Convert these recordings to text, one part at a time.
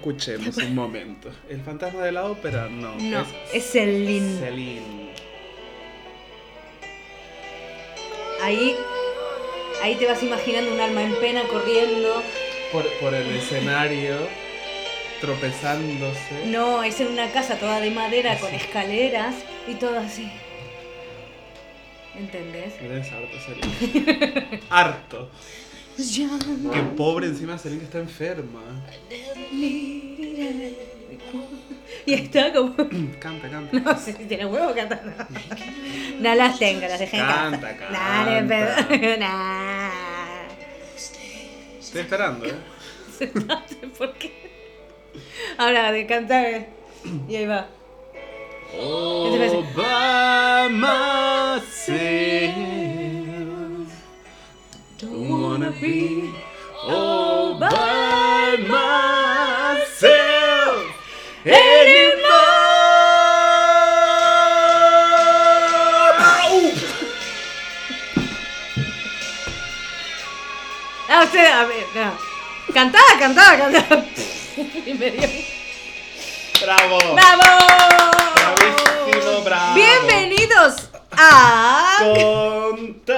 Escuchemos un momento. El fantasma de la ópera, no. No, es Celine. Celine. Ahí, ahí te vas imaginando un alma en pena corriendo. Por, por el escenario, tropezándose. No, es en una casa toda de madera con escaleras y todo así. ¿Entendés? Eres harto, Celine. harto. Qué pobre encima que está enferma. Y está como. Canta, canta. No sé si tiene huevo cantar. No, no las tengo, las dejé en Canta, casa. canta. Dale, pedo. Nah. Estoy esperando, ¿eh? Por qué. Ahora, de cantar. Y ahí va. All Wanna be all by myself anymore. Ah, usted, a ver, no. Cantaba, cantaba, cantaba. Y me dio. Bravo. ¡Bravo! Bravísimo, bravo. Bienvenidos a. Contame.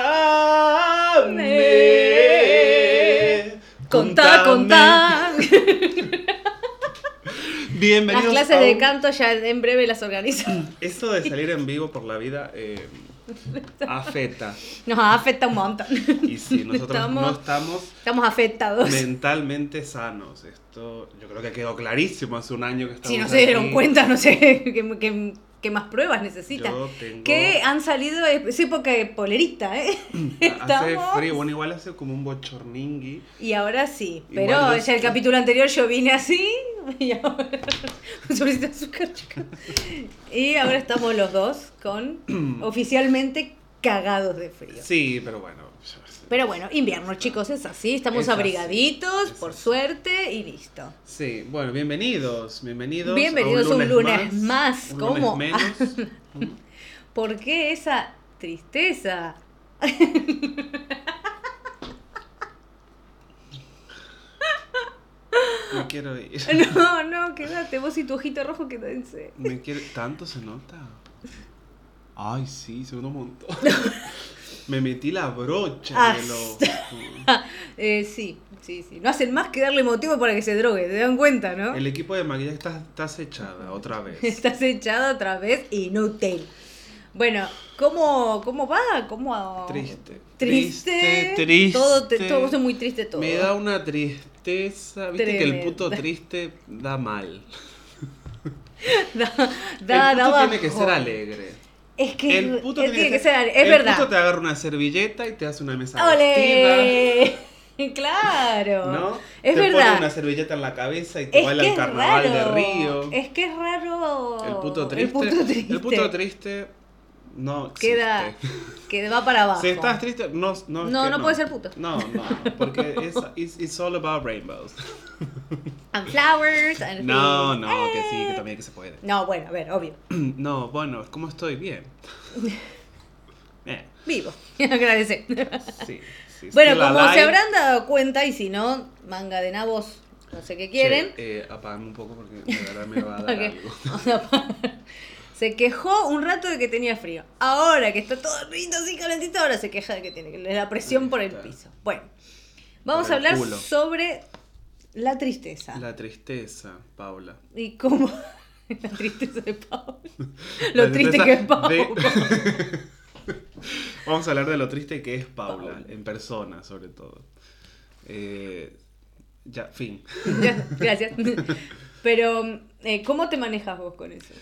Contá, contá. Las Bienvenidos clases a de canto ya en breve las organizo. Eso de salir en vivo por la vida eh, afecta. Nos afecta un montón. Y sí, nosotros Estamos- no estamos Estamos afectados. mentalmente sanos. Esto yo creo que quedó clarísimo hace un año que estamos Si no se dieron aquí. cuenta, no sé qué- qué más pruebas necesitan. Yo tengo- Que han salido, es época de polerita, ¿eh? Hace Estamos- frío, bueno, igual hace como un bochorningui. Y ahora sí, Igual pero ya sé. el capítulo anterior yo vine así y ahora un sobrecito de azúcar, chicos. Y ahora estamos los dos con oficialmente cagados de frío. Sí, pero bueno. ya- Pero bueno, invierno, chicos, es así, estamos Es abrigaditos, por suerte y listo. Sí, bueno, bienvenidos, bienvenidos. Bienvenidos a un lunes más, un ¿cómo? lunes menos. ¿Por qué esa tristeza? Me quiero ir. No, no, quédate, vos y tu ojito rojo quédense. Me quiere... ¿Tanto se nota? Ay, sí, se nota un montón. Me metí la brocha Ah, de los... Eh, sí, sí, sí. No hacen más que darle motivo para que se drogue, ¿te dan cuenta, no? El equipo de maquillaje está, está acechada otra vez. Estás echado otra vez inútil. Bueno, ¿cómo, cómo va? ¿Cómo... Triste. Triste. Triste. Todo, te- todo es muy triste todo. Me da una tristeza. Viste que el puto triste da mal. Da, el da, puto da tiene que ser alegre. Es que El puto él tiene, que ser alegre. Es el verdad. puto te agarra una servilleta y te hace una mesa ¡Ole! Claro. vestida. ¿No? Es te verdad. pone una servilleta en la cabeza y te Es baila que el carnaval raro. de Río. Es que es raro. El puto triste. El puto triste. El puto triste no existe. Queda. Que va para abajo. Si estás triste, no. No, No, que no puede ser puto. No, no, porque es it's, it's all about rainbows. And flowers and No, things. no, que sí, que Eh. también que se puede. No, bueno, a ver, obvio. No, bueno, ¿cómo estoy? Bien. Eh, Vivo. Agradecer. sí, sí. Bueno, como alive. se habrán dado cuenta, y si no, manga de nabos, no sé qué quieren. Che, eh, apagame un poco porque de verdad me va a dar algo. Se quejó un rato de que tenía frío. Ahora que está todo rico así calentito, ahora se queja de que tiene la presión por el piso. Bueno, vamos a hablar culo. sobre la tristeza. La tristeza, Paula. Y cómo. la tristeza de Paula. La Lo triste que es Paula. de- Vamos a hablar de lo triste que es Paula, Paula. en persona sobre todo. Eh, ya, fin. Ya, Gracias. Pero, eh, ¿cómo te manejas vos con eso?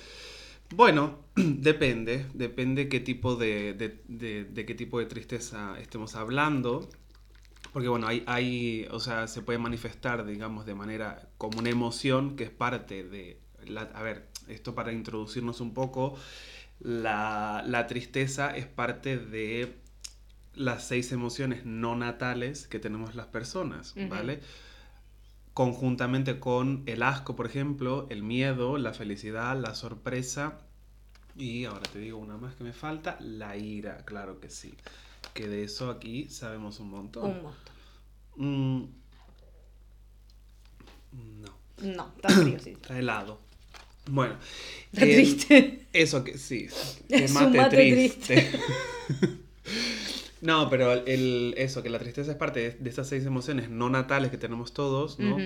Bueno, depende, depende qué tipo de, de, de- de qué tipo de tristeza estemos hablando. Porque bueno, hay, hay, o sea, se puede manifestar, digamos, de manera como una emoción que es parte de la- a ver, esto para introducirnos un poco, la, la tristeza es parte de las seis emociones no natales que tenemos las personas. ¿vale? Conjuntamente con el asco, por ejemplo, el miedo, la felicidad, la sorpresa y ahora te digo una más que me falta, la ira, claro que sí. Que de eso aquí sabemos un montón. Un montón. Mm, no, No, está frío, sí. está helado. Bueno. Está eh, triste. Eso que sí. que un mate no, pero el, eso, que la tristeza es parte de, de esas seis emociones no natales que tenemos todos, ¿no?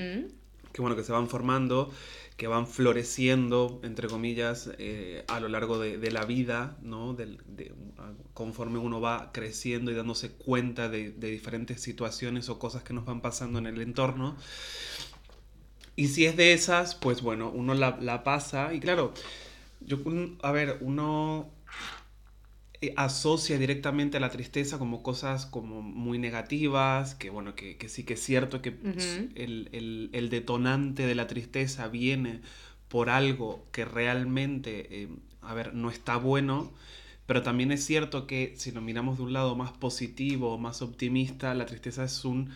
Que bueno, que se van formando, que van floreciendo, entre comillas, eh, a lo largo de, de la vida, ¿no? Del- de- conforme uno va creciendo y dándose cuenta de, de diferentes situaciones o cosas que nos van pasando en el entorno. Y si es de esas, pues bueno, uno la, la pasa y claro, yo, a ver, uno asocia directamente a la tristeza como cosas como muy negativas, que bueno, que, que sí que es cierto que Ujú. el, el- el detonante de la tristeza viene por algo que realmente, eh, a ver, no está bueno, pero también es cierto que si lo miramos de un lado más positivo, más optimista, la tristeza es un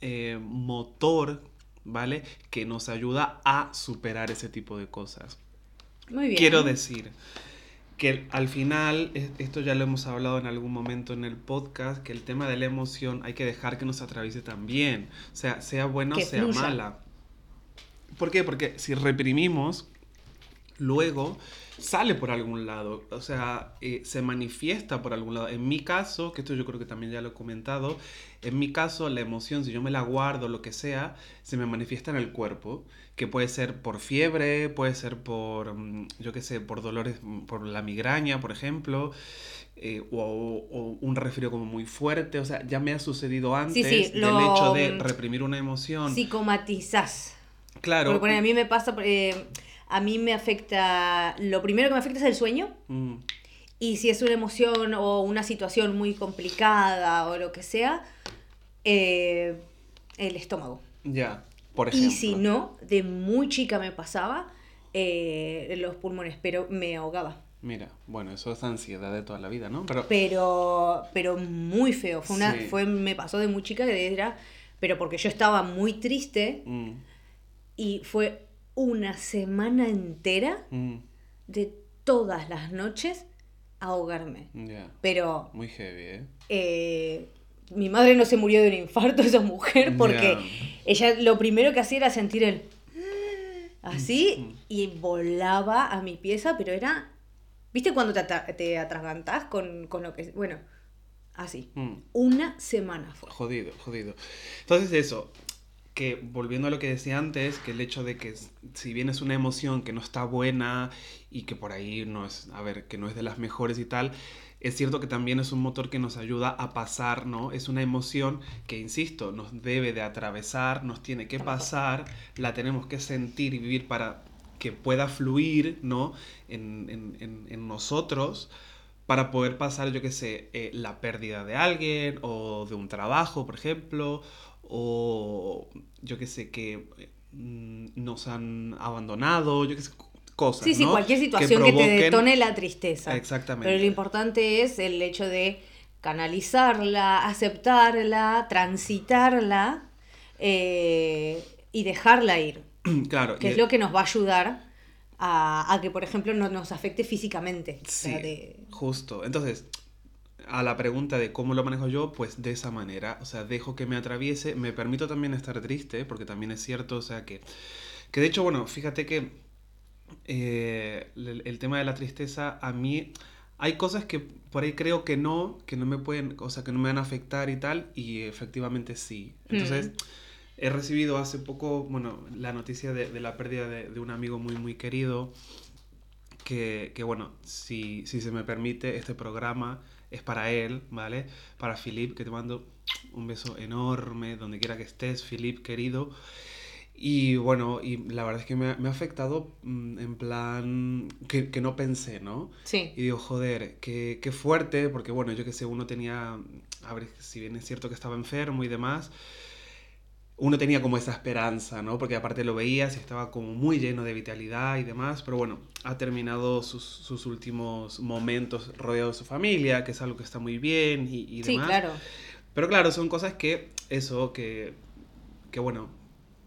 eh, motor, ¿vale? Que nos ayuda a superar ese tipo de cosas. Muy bien. Quiero decir que al final, es- esto ya lo hemos hablado en algún momento en el podcast, que el tema de la emoción hay que dejar que nos atraviese también, o sea, sea buena o sea fluya. mala. ¿Por qué? Porque si reprimimos, luego sale por algún lado, o sea, eh, se manifiesta por algún lado. En mi caso, que esto yo creo que también ya lo he comentado, en mi caso la emoción, si yo me la guardo, lo que sea, se me manifiesta en el cuerpo, que puede ser por fiebre, puede ser por, mm, yo qué sé, por dolores, mm, por la migraña, por ejemplo. eh, o, o un resfrío como muy fuerte, o sea, ya me ha sucedido antes sí, del lo- hecho de reprimir una emoción. Psicomatizás. claro. Porque a mí me pasa, eh, a mí me afecta, lo primero que me afecta es el sueño. Mm, Y si es una emoción o una situación muy complicada o lo que sea, eh, el estómago. ya, por ejemplo. Y si no, de muy chica me pasaba eh, los pulmones, pero me ahogaba. Mira, bueno, eso es ansiedad de toda la vida, ¿no? Pero, Pero, pero muy feo. Fue una, Sí. fue, me pasó de muy chica que era, pero porque yo estaba muy triste mm, y fue una semana entera mm, de todas las noches ahogarme. Pero muy heavy, ¿eh? eh, mi madre no se murió de un infarto, esa mujer, porque ella lo primero que hacía era sentir el así Mm. y volaba a mi pieza, pero era, ¿viste cuando te, te atragantás con, con lo que... Bueno, así. Mm. Una semana fue. Jodido, jodido. Entonces eso, que volviendo a lo que decía antes, que el hecho de que si bien es una emoción que no está buena y que por ahí no es, a ver, que no es de las mejores y tal, es cierto que también es un motor que nos ayuda a pasar, ¿no? Es una emoción que, insisto, nos debe de atravesar, nos tiene que pasar, la tenemos que sentir y vivir para que pueda fluir, ¿no? En, en- en- en nosotros para poder pasar, yo qué sé, eh, la pérdida de alguien o de un trabajo, por ejemplo, o yo qué sé, que mm, nos han abandonado, yo qué sé, cosas. Sí, sí, ¿no? cualquier situación que, te detone la tristeza. Exactamente. Pero lo importante es el hecho de canalizarla, aceptarla, transitarla eh, y dejarla ir. Claro, Que es lo que nos va a ayudar a, a que, por ejemplo, no nos afecte físicamente. O Sí, sea, de- justo. Entonces, a la pregunta de cómo lo manejo yo, pues de esa manera. O sea, dejo que me atraviese, me permito también estar triste, porque también es cierto, o sea, que... Que de hecho, bueno, fíjate que eh, el, el tema de la tristeza, a mí hay cosas que por ahí creo que no, que no me pueden, o sea, que no me van a afectar y tal, y efectivamente sí. Entonces, Mm. he recibido hace poco, bueno, la noticia de, de la pérdida de, de un amigo muy, muy querido, que, que, bueno, si, si se me permite, este programa es para él, ¿vale? Para Filip, que te mando un beso enorme, donde quiera que estés, Filip, querido. Y bueno, y la verdad es que me ha, me ha afectado mm, en plan que, que no pensé, ¿no? Sí. Y digo, joder, qué, qué fuerte, porque bueno, yo que sé, uno tenía, a ver, si bien es cierto que estaba enfermo y demás, uno tenía como esa esperanza, ¿no? Porque aparte lo veías y estaba como muy lleno de vitalidad y demás, pero bueno, ha terminado sus, sus últimos momentos rodeado de su familia, que es algo que está muy bien y, y demás. Sí, claro. Pero claro, son cosas que, eso, que, que bueno,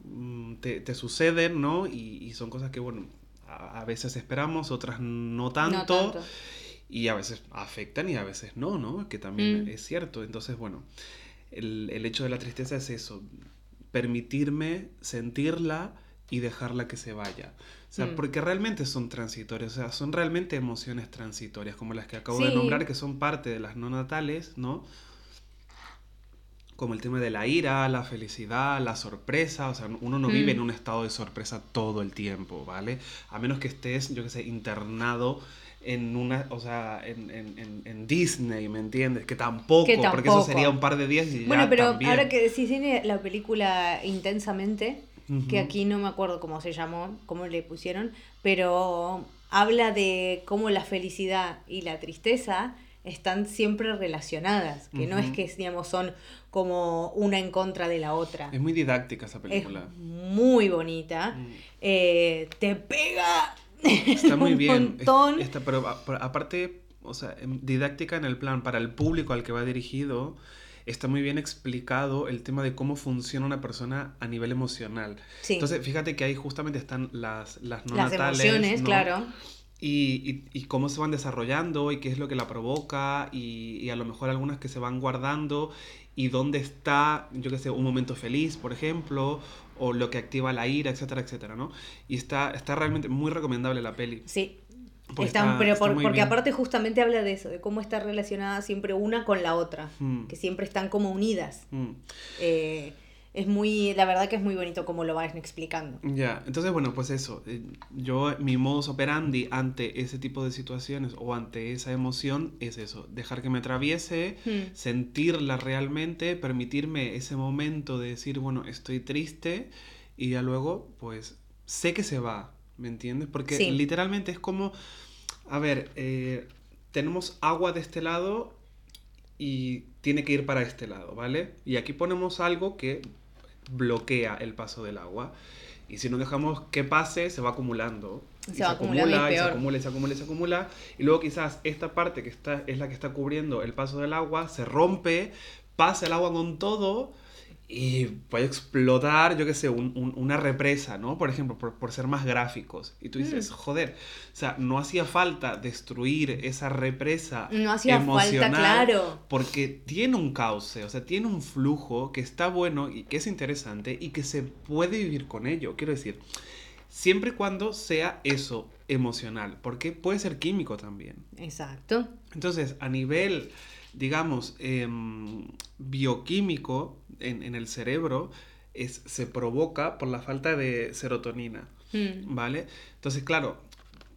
mm, te, te suceden, ¿no? Y, y son cosas que, bueno, a, a veces esperamos, otras no tanto. No tanto. Y a veces afectan y a veces no, ¿no? Que también Mm. es cierto. Entonces, bueno, el, el hecho de la tristeza es eso, permitirme sentirla y dejarla que se vaya. O sea, Mm. porque realmente son transitorias, o sea, son realmente emociones transitorias, como las que acabo de nombrar, que son parte de las no natales, ¿no? Como el tema de la ira, la felicidad, la sorpresa, o sea, uno no vive Mm. en un estado de sorpresa todo el tiempo, ¿vale? A menos que estés, yo qué sé, internado en una, o sea, en, en- en- en Disney, ¿me entiendes? Que tampoco, Que porque eso sería un par de días y Bueno, ya pero también. ahora que decís tiene la película Intensamente, que aquí no me acuerdo cómo se llamó, cómo le pusieron, pero habla de cómo la felicidad y la tristeza están siempre relacionadas, que no es que digamos son como una en contra de la otra. Es muy didáctica esa Es película. muy bonita, Mm. eh, te pega Está muy un bien. montón. Es- está- pero aparte, o sea, em, didáctica en el plan para el público al que va dirigido, está muy bien explicado el tema de cómo funciona una persona a nivel emocional. Sí. Entonces, fíjate que ahí justamente están las, las no las natales, emociones, ¿no? claro. Y, y- y cómo se van desarrollando y qué es lo que la provoca y, y a lo mejor algunas que se van guardando y dónde está, yo qué sé, un momento feliz, por ejemplo, o lo que activa la ira, etcétera, etcétera, ¿no? Y está, está realmente muy recomendable la peli. Sí. Están- está- pero por- porque bien. aparte justamente habla de eso, de cómo está relacionada siempre una con la otra, Mm. que siempre están como unidas. Mm. Eh, es muy, la verdad que es muy bonito cómo lo van explicando. Ya, entonces bueno, pues eso, eh, yo mi modus operandi ante ese tipo de situaciones o ante esa emoción es eso, dejar que me atraviese, Mm. sentirla realmente, permitirme ese momento de decir, bueno, estoy triste y ya luego, pues, sé que se va, ¿me entiendes? Porque Sí. literalmente es como, a ver, eh, tenemos agua de este lado y tiene que ir para este lado, ¿vale? Y aquí ponemos algo que bloquea el paso del agua. Y si no dejamos que pase, se va acumulando. Se y se acumula, y se acumula, y se acumula, y se acumula. Y luego quizás esta parte que está, es la que está cubriendo el paso del agua, se rompe, pasa el agua con todo y puede explotar, yo qué sé, un- un- una represa, ¿no? Por ejemplo, por, por ser más gráficos. Y tú dices, Mm. joder, o sea, no hacía falta destruir esa represa No hacía falta, emocional claro. porque tiene un cauce, o sea, tiene un flujo que está bueno y que es interesante y que se puede vivir con ello. Quiero decir, siempre y cuando sea eso emocional, porque puede ser químico también. Exacto. Entonces, a nivel, digamos, em, bioquímico en, en el cerebro, es, se provoca por la falta de serotonina. Mm. ¿Vale? Entonces, claro,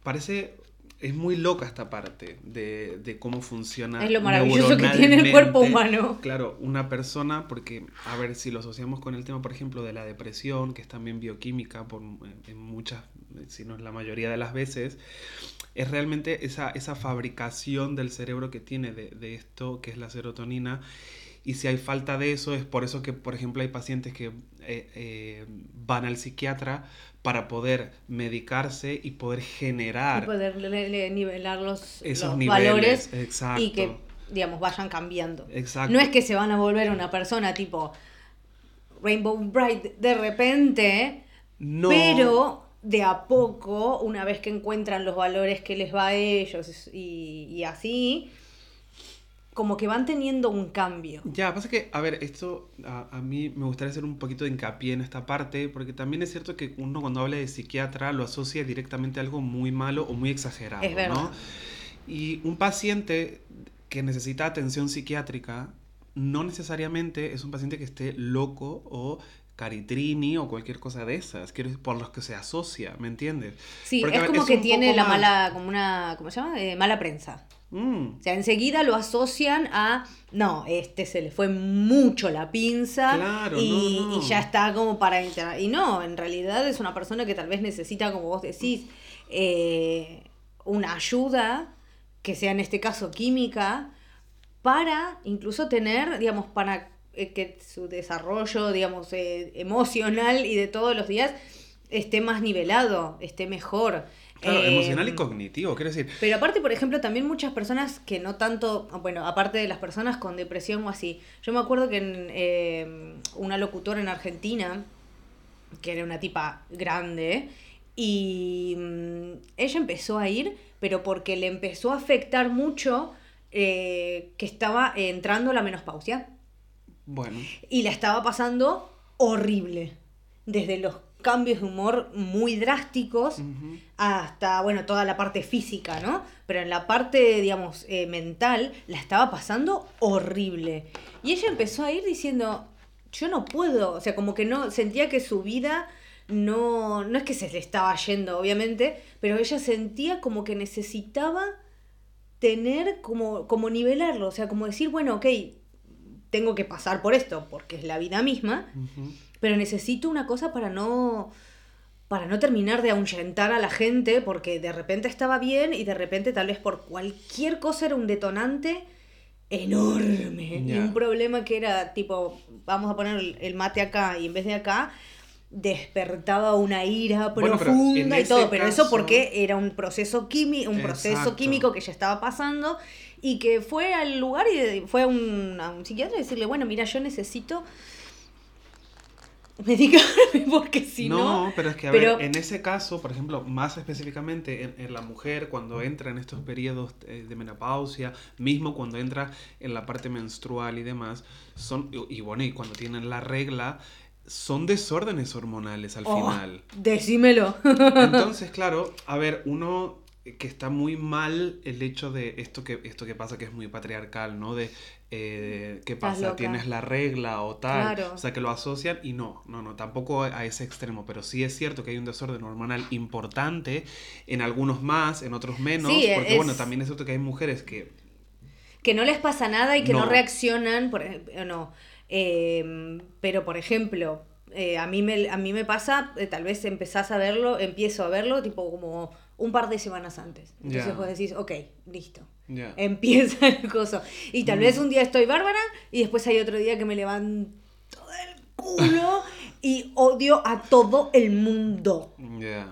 parece. Es muy loca esta parte de, de cómo funciona. Es lo maravilloso que tiene el cuerpo humano. Claro, una persona, porque, a ver, si lo asociamos con el tema, por ejemplo, de la depresión, que es también bioquímica, por, en muchas, si no es la mayoría de las veces, es realmente esa, esa fabricación del cerebro que tiene de, de esto, que es la serotonina. Y si hay falta de eso, es por eso que, por ejemplo, hay pacientes que eh, eh, van al psiquiatra para poder medicarse y poder Y generar poder le- le- nivelar los, esos los niveles. valores Exacto. y que, digamos, vayan cambiando. Exacto. No es que se van a volver una persona tipo Rainbow Bright de repente, No. pero de a poco, una vez que encuentran los valores que les va a ellos y, y así, como que van teniendo un cambio. Ya, pasa que, a ver, esto a, a mí me gustaría hacer un poquito de hincapié en esta parte, porque también es cierto que uno cuando habla de psiquiatra lo asocia directamente a algo muy malo o muy exagerado, Es verdad. ¿no? Y un paciente que necesita atención psiquiátrica no necesariamente es un paciente que esté loco o caritrini o cualquier cosa de esas, quiero por los que se asocia, ¿me entiendes? Sí, Porque, es ver, como es que tiene la más- mala, como una, ¿cómo se llama? Eh, mala prensa. Mm, O sea, enseguida lo asocian a, no, este se le fue mucho la pinza Claro, y, no, no. y ya está como para entrar. Y no, en realidad es una persona que tal vez necesita, como vos decís, eh, una ayuda, que sea en este caso química, para incluso tener, digamos, para que su desarrollo, digamos, eh, emocional y de todos los días esté más nivelado, esté mejor. Claro, Eh, emocional y cognitivo, quiero decir. Pero aparte, por ejemplo, también muchas personas que no tanto, bueno, aparte de las personas con depresión o así, yo me acuerdo que en, eh, una locutora en Argentina, que era una tipa grande, y mm, ella empezó a ir, pero porque le empezó a afectar mucho eh, que estaba entrando la menopausia Bueno, y la estaba pasando horrible. Desde los cambios de humor muy drásticos hasta, bueno, toda la parte física, ¿no? Pero en la parte, digamos, eh, mental, la estaba pasando horrible. Y ella empezó a ir diciendo, yo no puedo, o sea, como que no, sentía que su vida no, no es que se le estaba yendo, obviamente, pero ella sentía como que necesitaba tener como, como nivelarlo, o sea, como decir, bueno, ok, tengo que pasar por esto, porque es la vida misma, pero necesito una cosa para no para no terminar de ahuyentar a la gente porque de repente estaba bien y de repente tal vez por cualquier cosa era un detonante enorme. Y un problema que era tipo vamos a poner el mate acá y en vez de acá despertaba una ira Bueno, profunda y todo, pero eso porque era un proceso químico, un proceso químico que ya estaba pasando y que fue al lugar y fue a un, a un psiquiatra y decirle, bueno, mira, yo necesito medicarme porque si no... no, pero es que, a pero- ver, en ese caso, por ejemplo, más específicamente en, en la mujer, cuando entra en estos periodos eh, de menopausia, mismo cuando entra en la parte menstrual y demás, son, y bueno, y cuando tienen la regla, son desórdenes hormonales al Oh, final. Decímelo. Entonces, claro, a ver, uno que está muy mal el hecho de esto que, esto que pasa que es muy patriarcal, ¿no? De eh, qué pasa, tienes la regla o tal. Claro. O sea, que lo asocian y no, no, no, tampoco a ese extremo, pero sí es cierto que hay un desorden hormonal importante, en algunos más, en otros menos, Sí, porque es- bueno, también es cierto que hay mujeres que que no les pasa nada y que no, No. reaccionan, por ejemplo, no. Eh, pero, por ejemplo, eh, a, mí me, a mí me pasa, eh, tal vez empezás a verlo, empiezo a verlo, tipo como un par de semanas antes. Entonces Ya. vos decís, ok, listo. ya. Empieza el coso. Y tal Mm. vez un día estoy bárbara y después hay otro día que me levanto del culo y odio a todo el mundo. Ya,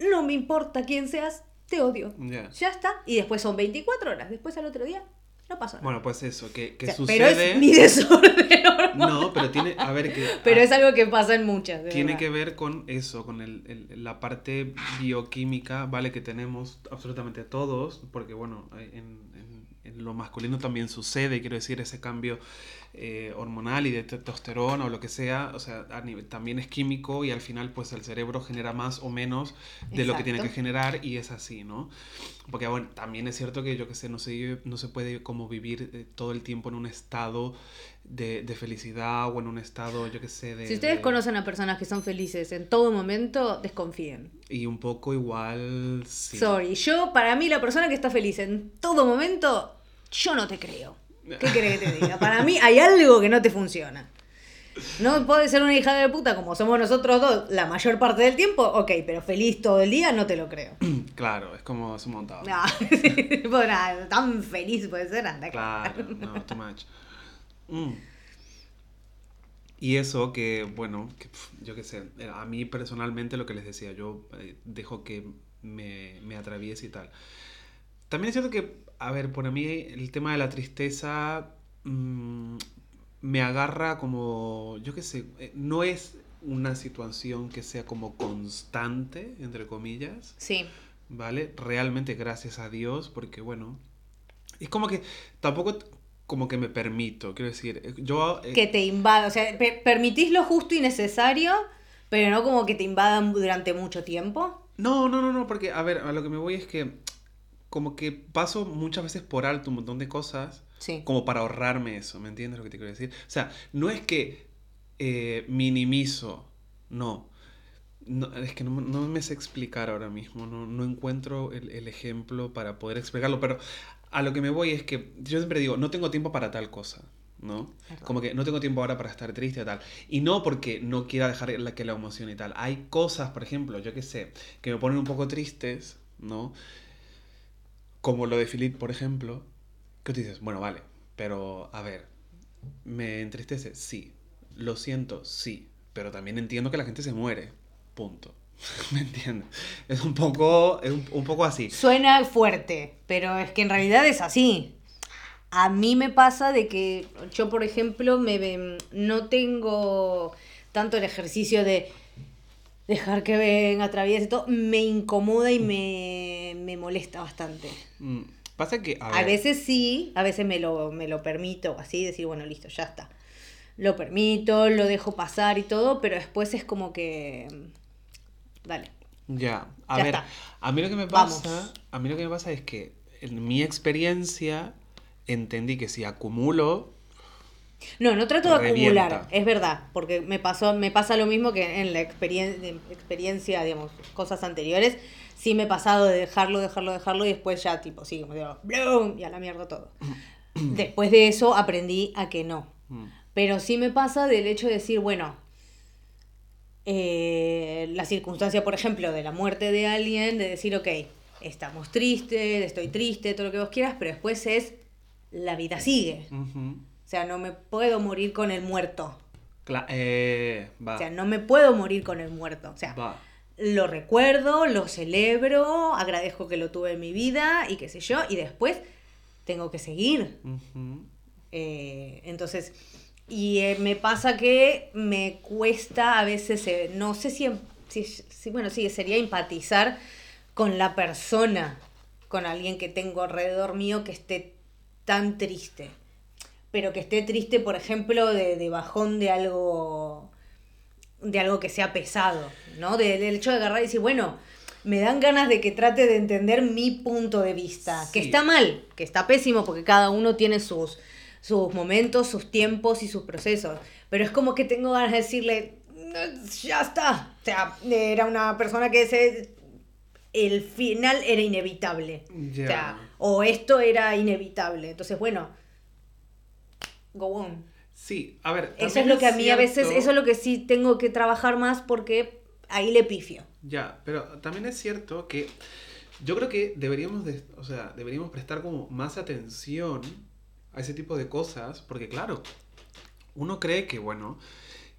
No me importa quién seas, te odio. ya. Ya está. Y después son 24 horas. Después al otro día no pasa nada. Bueno, pues eso, que, que O sea, sucede... Pero es mi desorden. No, pero tiene, a ver, que... Pero a- es algo que pasa en muchas. de Tiene verdad. que ver con eso, con el, el- la parte bioquímica, ¿vale? Que tenemos absolutamente todos, porque bueno, en, en- en lo masculino también sucede, quiero decir, ese cambio eh, hormonal y de testosterona o lo que sea, o sea, a nivel- también es químico y al final pues el cerebro genera más o menos de lo que tiene que generar y es así, ¿no? Porque bueno, también es cierto que yo que sé, no se, no se puede como vivir eh, todo el tiempo en un estado de, de felicidad o en un estado, yo que sé, de... Si ustedes de- conocen a personas que son felices en todo momento, desconfíen. Y un poco igual, sí. Sorry, yo, para mí, la persona que está feliz en todo momento, yo no te creo. ¿Qué querés que te diga? Para mí hay algo que no te funciona. No puede ser una hija de puta como somos nosotros dos la mayor parte del tiempo, ok, pero feliz todo el día no te lo creo. Claro, es como es un montado. No, nada, tan feliz puede ser, anda. Claro, no, too much. Mm. Y eso que, bueno, que, yo qué sé, eh, a mí personalmente lo que les decía, yo eh, dejo que me, me atraviese y tal. También es cierto que, a ver, por mí el tema de la tristeza mm, me agarra como, yo qué sé, eh, no es una situación que sea como constante, entre comillas. Sí, ¿vale? Realmente gracias a Dios, porque bueno, es como que tampoco como que me permito, quiero decir, eh, yo... eh, que te invada, o sea, pe- permitís lo justo y necesario, pero no como que te invadan durante mucho tiempo. No, no, no, no, porque a ver, a lo que me voy es que como que paso muchas veces por alto un montón de cosas Sí. como para ahorrarme eso, ¿me entiendes lo que te quiero decir? O sea, no es que eh, minimizo, no. No, es que no, no me sé explicar ahora mismo, no, no encuentro el, el ejemplo para poder explicarlo, pero a lo que me voy es que yo siempre digo, no tengo tiempo para tal cosa, ¿no? Verdad. Como que no tengo tiempo ahora para estar triste y tal. Y no porque no quiera dejar la, que la emoción y tal. Hay cosas, por ejemplo, yo que sé, que me ponen un poco tristes, ¿no? Como lo de Philip, por ejemplo, que tú dices, bueno, vale, pero a ver, ¿Me entristece? Sí. Lo siento, sí. Pero también entiendo que la gente se muere. Punto. ¿Me entiendes? Es un poco, es un, un poco así. Suena fuerte, pero es que en realidad es así. A mí me pasa de que yo, por ejemplo, me ve- no tengo tanto el ejercicio de dejar que venga, atraviese todo. Me incomoda y me, me molesta bastante. Mm, Pasa que, a A, ver, veces sí, a veces me lo, me lo permito, así decir, bueno, listo, ya está. Lo permito, lo dejo pasar y todo, pero después es como que... Dale. Ya, a Ya ver, está. a mí lo que me Vamos. pasa, a mí lo que me pasa es que en mi experiencia entendí que si acumulo, No, no trato de Revienta. acumular, es verdad, porque me pasó, me pasa lo mismo que en la experien- en experiencia, digamos, cosas anteriores, sí me he pasado de dejarlo, dejarlo, dejarlo y después ya tipo, sí, como digo, ¡blum! y a la mierda todo. después de eso aprendí a que no. mm, Pero sí me pasa del hecho de decir, bueno, eh, la circunstancia, por ejemplo, de la muerte de alguien, de decir, ok, estamos tristes, estoy triste, todo lo que vos quieras, pero después es, la vida sigue. ujú, O sea, no me puedo morir con el muerto. cla- eh, va, O sea, no me puedo morir con el muerto. O sea, va, lo recuerdo, lo celebro, agradezco que lo tuve en mi vida y qué sé yo, y después tengo que seguir. Eh, entonces, y eh, me pasa que me cuesta a veces, eh, no sé si, em- si, si- bueno, sí, sería empatizar con la persona, con alguien que tengo alrededor mío que esté tan triste. Pero que esté triste, por ejemplo, de, de bajón de algo, de algo que sea pesado, ¿no? De- del hecho de agarrar y decir, bueno, me dan ganas de que trate de entender mi punto de vista, que está mal, que está pésimo, porque cada uno tiene sus, sus momentos, sus tiempos y sus procesos. Pero es como que tengo ganas de decirle, "No, ya está. O sea, era una persona que se... El final era inevitable. Ya. O sea, o esto era inevitable. Entonces, bueno, go on. Sí, a ver, Eso es lo que a mí a veces, cierto- eso es lo que sí tengo que trabajar más porque ahí le pifio. Ya, pero también es cierto que yo creo que deberíamos, de, o sea, deberíamos prestar como más atención a ese tipo de cosas, porque claro, uno cree que, bueno,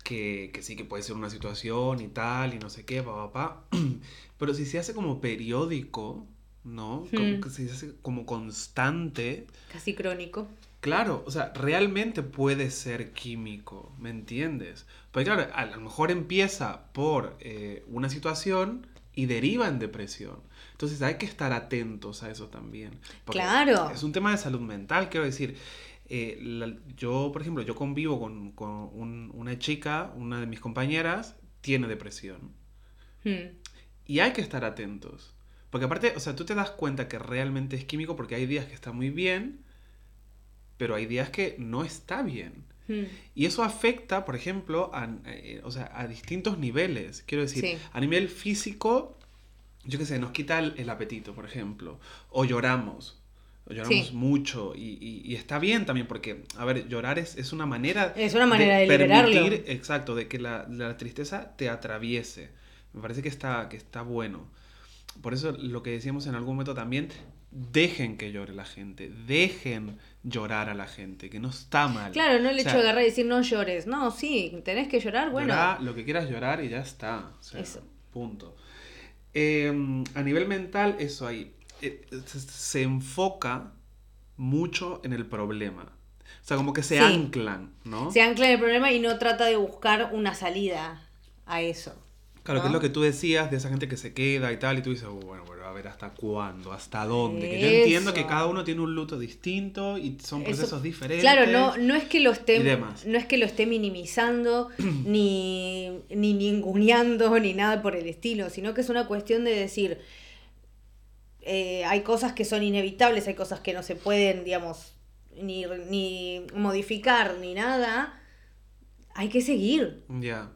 que, que sí que puede ser una situación y tal, y no sé qué, pa, pa, pa, pero si se hace como periódico, ¿no? Como Hmm. que se hace como constante, Casi crónico. Claro, o sea, realmente puede ser químico, ¿me entiendes? Porque claro, a lo mejor empieza por eh, una situación y deriva en depresión. Entonces hay que estar atentos a eso también. Claro. Es un tema de salud mental, quiero decir. eh, la- yo, por ejemplo, yo convivo con, con un- una chica, una de mis compañeras, tiene depresión. Hmm. Y hay que estar atentos. Porque aparte, o sea, tú te das cuenta que realmente es químico porque hay días que está muy bien, pero hay días que no está bien. Hmm. Y eso afecta, por ejemplo, a, eh, o sea, a distintos niveles. Quiero decir, Sí. a nivel físico, yo qué sé, nos quita el, el apetito, por ejemplo. O lloramos. O lloramos Sí. mucho. Y, y- y está bien también, porque, a ver, llorar es, es una manera... Es una manera de liberarlo. permitir, exacto, de que la, la tristeza te atraviese. Me parece que está, que está bueno. Por eso lo que decíamos en algún momento también, dejen que llore la gente, dejen llorar a la gente, que no está mal. Claro, no el O hecho sea, de agarrar y decir no llores. No, sí, tenés que llorar, bueno. llorá lo que quieras llorar y ya está. O sea, Eso. Punto. Eh, a nivel mental, eso ahí. eh, se, se enfoca mucho en el problema. O sea, como que se Sí. anclan, ¿no? Se ancla en el problema y no trata de buscar una salida a eso. Claro, que es lo que tú decías de esa gente que se queda y tal, y tú dices, "Oh, bueno, pero a ver, ¿hasta cuándo? ¿Hasta dónde? Que yo entiendo que cada uno tiene un luto distinto y son Eso- procesos diferentes. Claro, no, no es que lo esté, no es que lo esté minimizando, ni, ni ninguneando, ni nada por el estilo, sino que es una cuestión de decir, eh, hay cosas que son inevitables, hay cosas que no se pueden, digamos, ni, ni modificar, ni nada. Hay que seguir. Ya.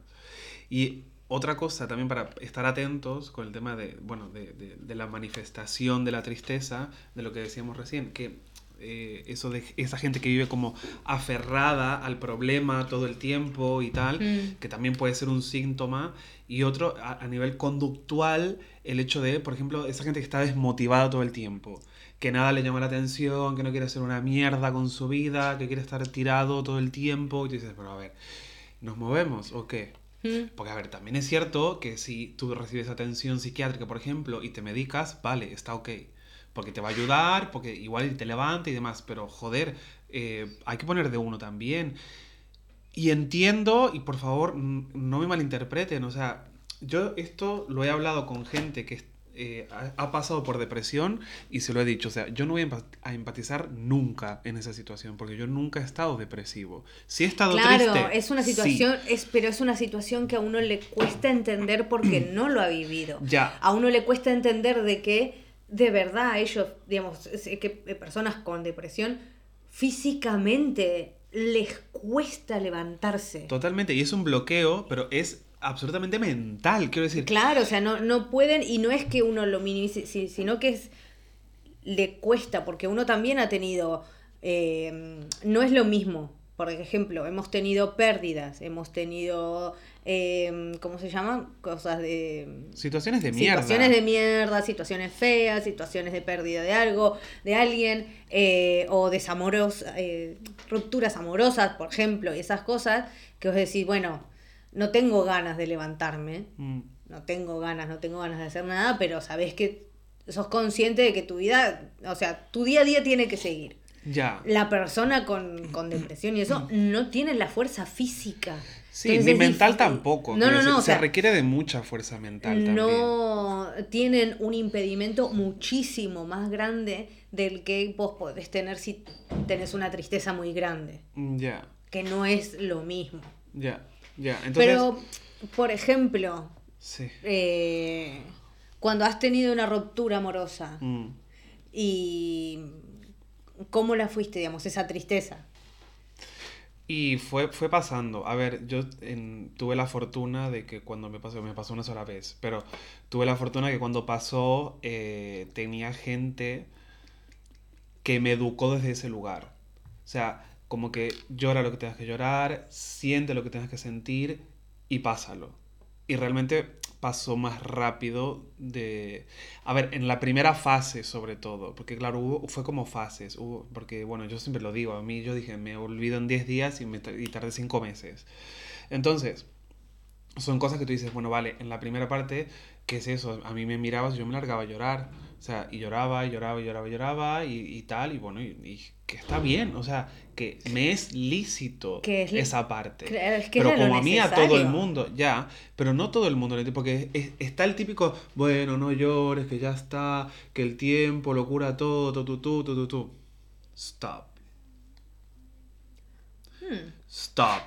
Y otra cosa también para estar atentos con el tema de, bueno, de, de- de la manifestación de la tristeza, de lo que decíamos recién, que eh, eso de esa gente que vive como aferrada al problema todo el tiempo y tal, Mm. que también puede ser un síntoma. Y otro, a, a nivel conductual, el hecho de, por ejemplo, esa gente que está desmotivada todo el tiempo, que nada le llama la atención, que no quiere hacer una mierda con su vida, que quiere estar tirado todo el tiempo. Y tú dices, pero a ver, ¿nos movemos o qué? Porque, a ver, también es cierto que si tú recibes atención psiquiátrica, por ejemplo, y te medicas, vale, está ok. Porque te va a ayudar, porque igual te levanta y demás. Pero, joder, eh, hay que poner de uno también. Y entiendo, y por favor, no me malinterpreten, o sea, yo esto lo he hablado con gente que eh, ha, ha pasado por depresión y se lo he dicho, o sea, yo no voy a empa- a empatizar nunca en esa situación, porque yo nunca he estado depresivo. Si he estado Claro, triste. es una sí. situación, es, pero es una situación que a uno le cuesta entender porque no lo ha vivido. Ya. A uno le cuesta entender de que de verdad ellos, digamos, que eh, personas con depresión físicamente les cuesta levantarse. Totalmente, y es un bloqueo, pero es absolutamente mental, quiero decir. Claro, o sea, no, no pueden, y no es que uno lo minimice, si- sino que es, le cuesta, porque uno también ha tenido, eh, no es lo mismo, por ejemplo, hemos tenido pérdidas, hemos tenido, eh, ¿cómo se llama? Cosas de... Situaciones de mierda. Situaciones de mierda, situaciones feas, situaciones de pérdida de algo, de alguien, eh, o desamoros, eh, rupturas amorosas, por ejemplo, y esas cosas, que vos decís, bueno, no tengo ganas de levantarme, Mm, no tengo ganas, no tengo ganas de hacer nada, pero sabés que sos consciente de que tu vida, o sea, tu día a día tiene que seguir. Ya. La persona con, con depresión y eso no tiene la fuerza física. Sí, Entonces ni mental tampoco. No, no, decir, no. o Se sea, requiere de mucha fuerza mental también. no tienen un impedimento muchísimo más grande del que vos podés tener si tenés una tristeza muy grande, Mm, Ya, que no es lo mismo. ya, ya. Entonces, Pero, por ejemplo, sí. eh, cuando has tenido una ruptura amorosa Mm. y cómo la fuiste, digamos, esa tristeza. Y fue, fue pasando. A ver, yo en- tuve la fortuna de que cuando me pasó, me pasó una sola vez, pero tuve la fortuna que cuando pasó eh, tenía gente que me educó desde ese lugar. O sea, como que llora lo que tengas que llorar, siente lo que tengas que sentir y pásalo. Y realmente pasó más rápido de... A ver, en la primera fase sobre todo, porque claro, hubo, fue como fases, hubo, porque bueno, yo siempre lo digo, a mí yo dije, me olvido en 10 días y, me, y tardé 5 meses. Entonces, son cosas que tú dices, bueno, vale, en la primera parte, ¿qué es eso? A mí me mirabas, yo me largaba a llorar, o sea, y lloraba, y lloraba, y lloraba, y lloraba, y, y tal, y bueno, y, y que está bien, o sea, que me es lícito es esa parte. Es que pero como a mí, a todo el mundo, ya, pero no todo el mundo, porque es- está el típico, bueno, no llores, que ya está, que el tiempo lo cura todo, tu, tu, tu, tu, tu, tu. Stop. Hmm. Stop.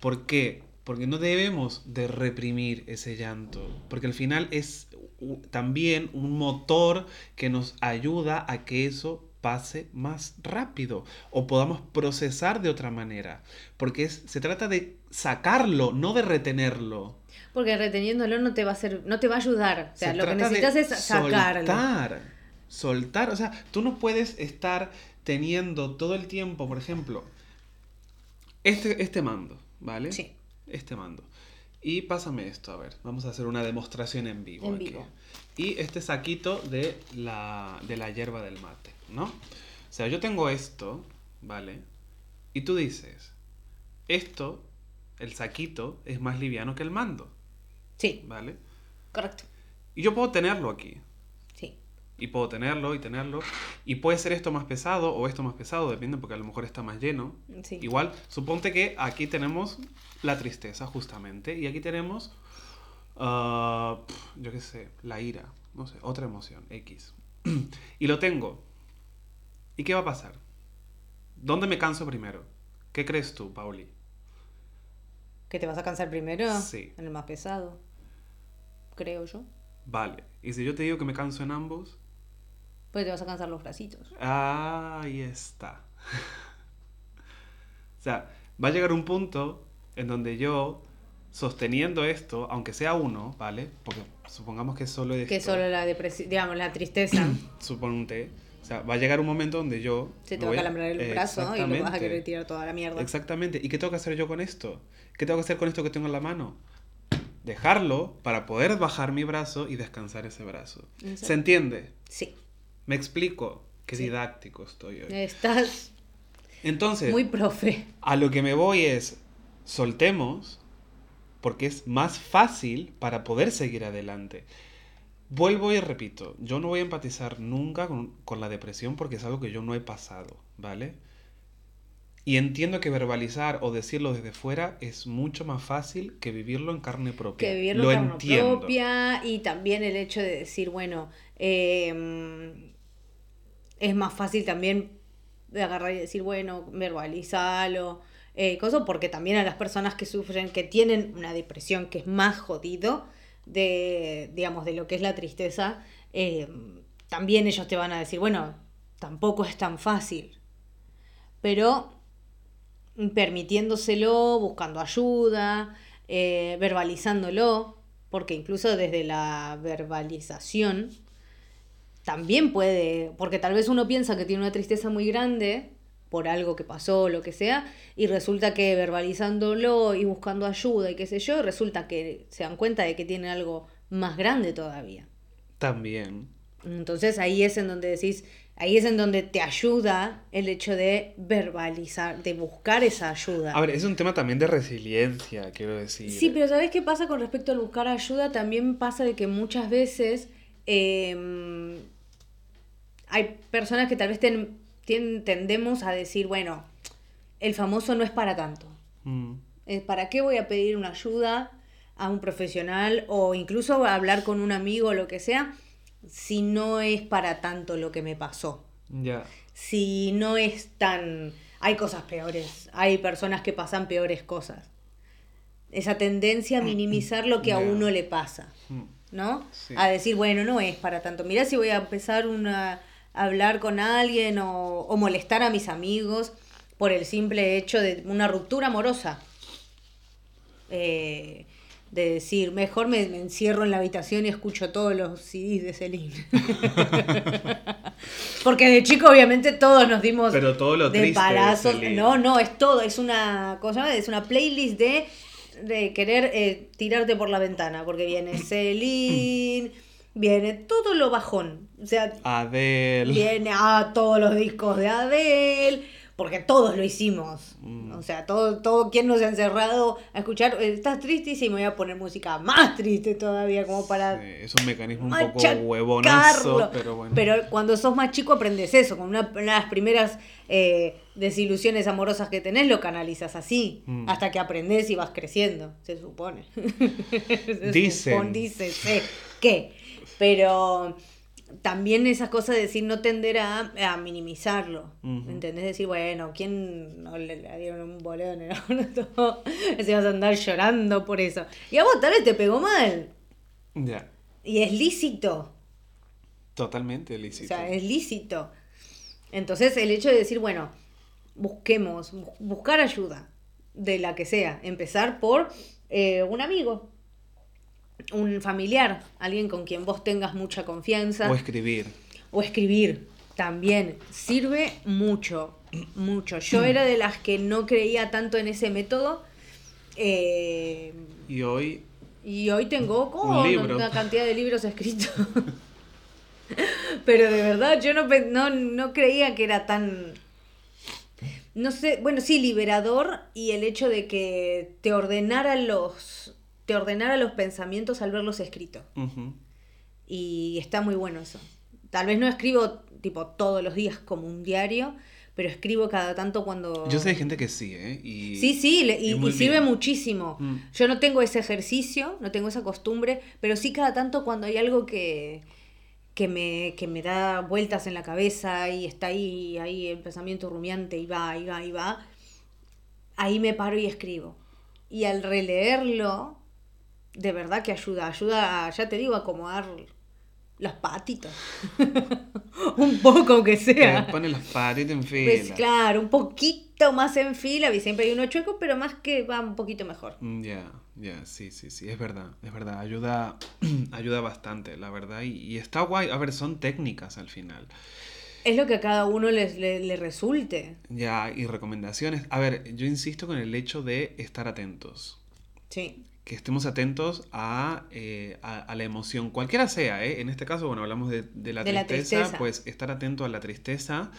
¿Por qué? Porque no debemos de reprimir ese llanto, porque al final es también un motor que nos ayuda a que eso pase más rápido o podamos procesar de otra manera, porque es- se trata de sacarlo, no de retenerlo. Porque reteniéndolo no te va a hacer, no te va a ayudar. O sea, Se lo que necesitas es sacarlo. Soltar. Soltar. O sea, tú no puedes estar teniendo todo el tiempo, por ejemplo, este, este mando, ¿vale? Sí. Este mando. Y pásame esto, a ver. Vamos a hacer una demostración en vivo. En aquí. vivo. Y este saquito de la, de la hierba del mate, ¿no? O sea, yo tengo esto, ¿vale? Y tú dices, esto, el saquito, es más liviano que el mando, Sí, ¿vale? correcto. Y yo puedo tenerlo aquí. Y puedo tenerlo y tenerlo. Y puede ser esto más pesado o esto más pesado, depende porque a lo mejor está más lleno. Sí. Igual, suponte que aquí tenemos la tristeza justamente. Y aquí tenemos, pf, yo qué sé, la ira. No sé, otra emoción, X. y lo tengo. ¿Y qué va a pasar? ¿Dónde me canso primero? ¿Qué crees tú, Pauli? ¿Que te vas a cansar primero? Sí. En el más pesado. Creo yo. Vale. ¿Y si yo te digo que me canso en ambos? Pues te vas a cansar los bracitos. Ahí está. o sea, va a llegar un punto en donde yo, sosteniendo esto, aunque sea uno, ¿vale? Porque supongamos que solo es Que esto, solo la depresión, digamos, la tristeza. Suponte, O sea, va a llegar un momento donde yo... Se te va a calambrar el brazo y lo vas a querer tirar toda la mierda. Exactamente. ¿Y qué tengo que hacer yo con esto? ¿Qué tengo que hacer con esto que tengo en la mano? Dejarlo para poder bajar mi brazo y descansar ese brazo. Exacto. ¿Se entiende? Sí. Me explico. Qué Sí. didáctico estoy hoy. Estás Entonces, muy profe. a lo que me voy es, soltemos, porque es más fácil para poder seguir adelante. Vuelvo y repito, yo no voy a empatizar nunca con, con la depresión porque es algo que yo no he pasado, ¿vale? Y entiendo que verbalizar o decirlo desde fuera es mucho más fácil que vivirlo en carne propia. Que vivirlo Lo en carne entiendo. propia y también el hecho de decir, bueno, eh, es más fácil también de agarrar y decir, bueno, verbalizalo, eh, cosas, porque también a las personas que sufren, que tienen una depresión que es más jodido de, digamos, de lo que es la tristeza, eh, también ellos te van a decir, bueno, tampoco es tan fácil, pero permitiéndoselo, buscando ayuda, eh, verbalizándolo, porque incluso desde la verbalización también puede, porque tal vez uno piensa que tiene una tristeza muy grande por algo que pasó, lo que sea, y resulta que verbalizándolo y buscando ayuda y qué sé yo, resulta que se dan cuenta de que tiene algo más grande todavía. También. Entonces ahí es en donde decís, ahí es en donde te ayuda el hecho de verbalizar, de buscar esa ayuda. A ver, es un tema también de resiliencia, quiero decir. Sí, pero ¿sabes qué pasa con respecto al buscar ayuda? También pasa de que muchas veces eh, hay personas que tal vez ten- tendemos a decir, bueno, el famoso no es para tanto. Mm, Eh, ¿Para qué voy a pedir una ayuda a un profesional o incluso a hablar con un amigo o lo que sea si no es para tanto lo que me pasó? si no es tan... Hay cosas peores, hay personas que pasan peores cosas. Esa tendencia a minimizar lo que a uno le pasa, Mm, ¿no? Sí. A decir, bueno, no es para tanto. Mirá si voy a empezar una, a hablar con alguien o, o molestar a mis amigos por el simple hecho de una ruptura amorosa. Eh, de decir, mejor me, me encierro en la habitación y escucho todos los CDs de Celine. Porque de chico obviamente todos nos dimos Pero todo lo de. Celine. No, no, es todo, es una cosa, es una playlist de, de querer eh, tirarte por la ventana, porque viene Celine, viene todo lo bajón. O sea, Adele. viene a todos los discos de Adele, porque todos lo hicimos. Mm. O sea, todo, todo quien nos ha encerrado a escuchar, eh, estás triste y sí, me voy a poner música más triste todavía, como para Sí, es un mecanismo un poco huevonazo, pero bueno. Pero cuando sos más chico aprendes eso, con una, una de las primeras eh, desilusiones amorosas que tenés lo canalizas así, Mm. hasta que aprendes y vas creciendo, se supone. Se Dicen. supone, dícese que. Pero también esas cosas de decir no tender a, a minimizarlo. Ujú. ¿Entendés? Decir, bueno, ¿quién no le, le dieron un boleo en el auto? Se vas a andar llorando por eso. Y a vos tal vez te pegó mal. Ya, Y es lícito. totalmente lícito. O sea, es lícito. Entonces, el hecho de decir, bueno, busquemos, bu- buscar ayuda, de la que sea. Empezar por eh, un amigo, un familiar, alguien con quien vos tengas mucha confianza. O escribir. O escribir también. Sirve mucho, mucho. Yo era de las que no creía tanto en ese método. eh, Y hoy, y hoy tengo como Un una cantidad de libros escritos. Pero de verdad, yo no, no, no creía que era tan... No sé, bueno, sí, liberador y el hecho de que te ordenara los, te ordenara los pensamientos al verlos escritos. ujú, Y está muy bueno eso. Tal vez no escribo tipo todos los días como un diario, pero escribo cada tanto cuando... yo sé de gente que sí, ¿eh? Y, Sí, sí, le- y, y y sirve bien. muchísimo. Mm. Yo no tengo ese ejercicio, no tengo esa costumbre, pero sí cada tanto cuando hay algo que, que, me, que me da vueltas en la cabeza y está ahí, ahí el pensamiento rumiante y va, y va, y va, ahí me paro y escribo. Y al releerlo, de verdad que ayuda, ayuda, a, ya te digo, a acomodar los patitos. un poco aunque Te sea. pone las patitas en fila. Pues claro, un poquito más en fila, y siempre hay uno chueco, pero más que va un poquito mejor. Mm, Ya, ya, sí, sí, sí, es verdad, es verdad, ayuda, ayuda bastante, la verdad, y, y está guay, a ver, son técnicas al final. Es lo que a cada uno les, le, le resulte. Ya, y recomendaciones. A ver, yo insisto con el hecho de estar atentos. Sí. Que estemos atentos a, eh, a, a la emoción, cualquiera sea, ¿eh? En este caso, bueno, hablamos de, de la, De la tristeza, pues estar atento a la tristeza.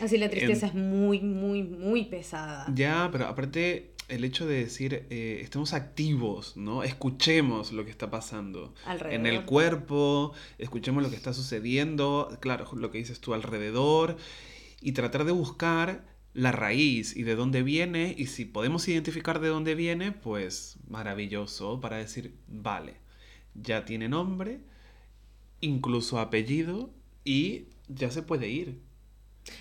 Así la tristeza es muy, muy, muy pesada. Ya, pero aparte el hecho de decir, eh, estemos activos, ¿no? Escuchemos lo que está pasando. Alrededor. En el cuerpo, escuchemos lo que está sucediendo, claro, lo que dices tú alrededor, y tratar de buscar la raíz y de dónde viene, y si podemos identificar de dónde viene, pues maravilloso para decir, vale, ya tiene nombre, incluso apellido, y ya se puede ir.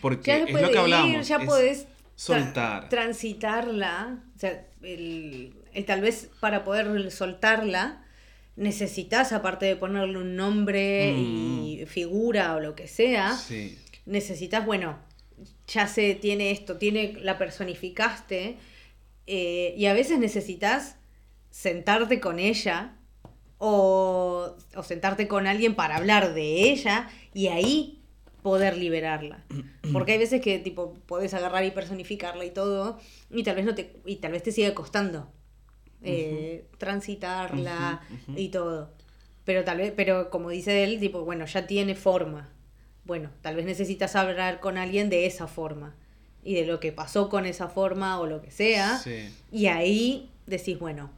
Porque Ya se es lo que ir, hablamos. ya es puedes tra- soltar. transitarla. O sea, el, el tal vez para poder soltarla necesitas, aparte de ponerle un nombre y figura o lo que sea, Sí. necesitas, bueno, ya se tiene esto, tiene, la personificaste, eh, y a veces necesitas sentarte con ella o, o sentarte con alguien para hablar de ella y ahí poder liberarla. Porque hay veces que tipo podés agarrar y personificarla y todo, y tal vez no te, y tal vez te sigue costando eh, transitarla y todo. Pero tal vez, pero como dice él, tipo, bueno, ya tiene forma. Bueno, tal vez necesitas hablar con alguien de esa forma. Y de lo que pasó con esa forma o lo que sea. Sí. Y ahí decís, bueno,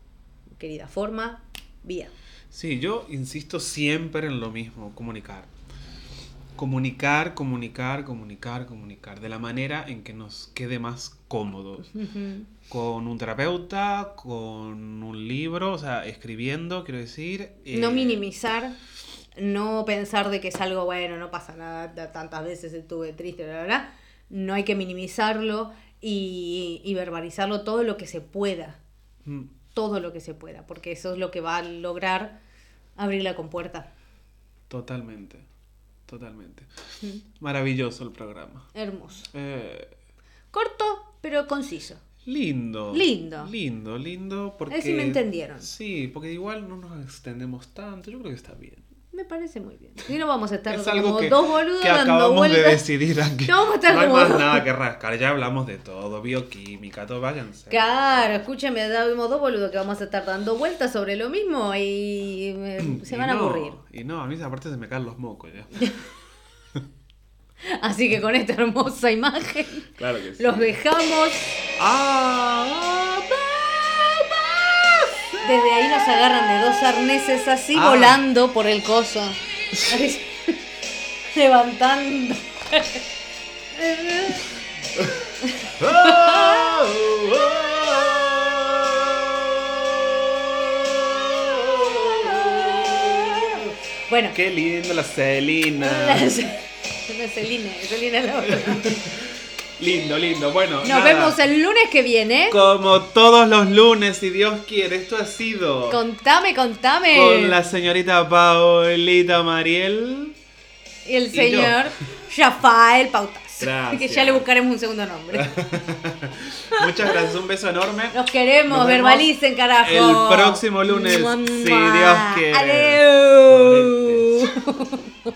querida forma, vía. Sí, yo insisto siempre en lo mismo, comunicar. Comunicar, comunicar, comunicar, comunicar, de la manera en que nos quede más cómodos. Con un terapeuta, con un libro, o sea, escribiendo, quiero decir. No eh, minimizar, no pensar de que es algo bueno, no pasa nada, ta- tantas veces estuve triste, bla, bla, bla. No hay que minimizarlo y, y verbalizarlo todo lo que se pueda, mm, todo lo que se pueda, porque eso es lo que va a lograr abrir la compuerta. Totalmente, totalmente. Mm. Maravilloso el programa. Hermoso. Eh, Corto, pero conciso. lindo. Lindo. Lindo, lindo. Porque, A ver si me entendieron. Sí, porque igual no nos extendemos tanto. Yo creo que está bien. Me parece muy bien. Y no vamos a estar Es como que, dos boludos que dando acabamos de vueltas. decidir aquí. No vamos a estar No hay como más nada que rascar. Ya hablamos de todo. Bioquímica, todo. Váyanse. Claro, escúchame, damos dos boludos que vamos a estar dando vueltas sobre lo mismo y eh, se Y van a aburrir. Y no, a mí aparte se me caen los mocos ya. Así que con esta hermosa imagen Claro que sí. los dejamos. ¡Ah! Desde ahí nos agarran de dos arneses así Ah. volando por el coso. Levantando. Bueno, ¡Qué lindo la Celina! la, Celina, Celina es la otra. Lindo, lindo. Bueno, Nos nada. vemos el lunes que viene. Como todos los lunes, si Dios quiere. Esto ha sido Contame, contame. con la señorita Paulita Mariel. Y el Y yo. señor Rafael Pautas. Gracias. Que ya le buscaremos un segundo nombre. Muchas gracias, un beso enorme. Los queremos, Nos verbalicen, carajo. el próximo lunes, si. Dios quiere. Adiós.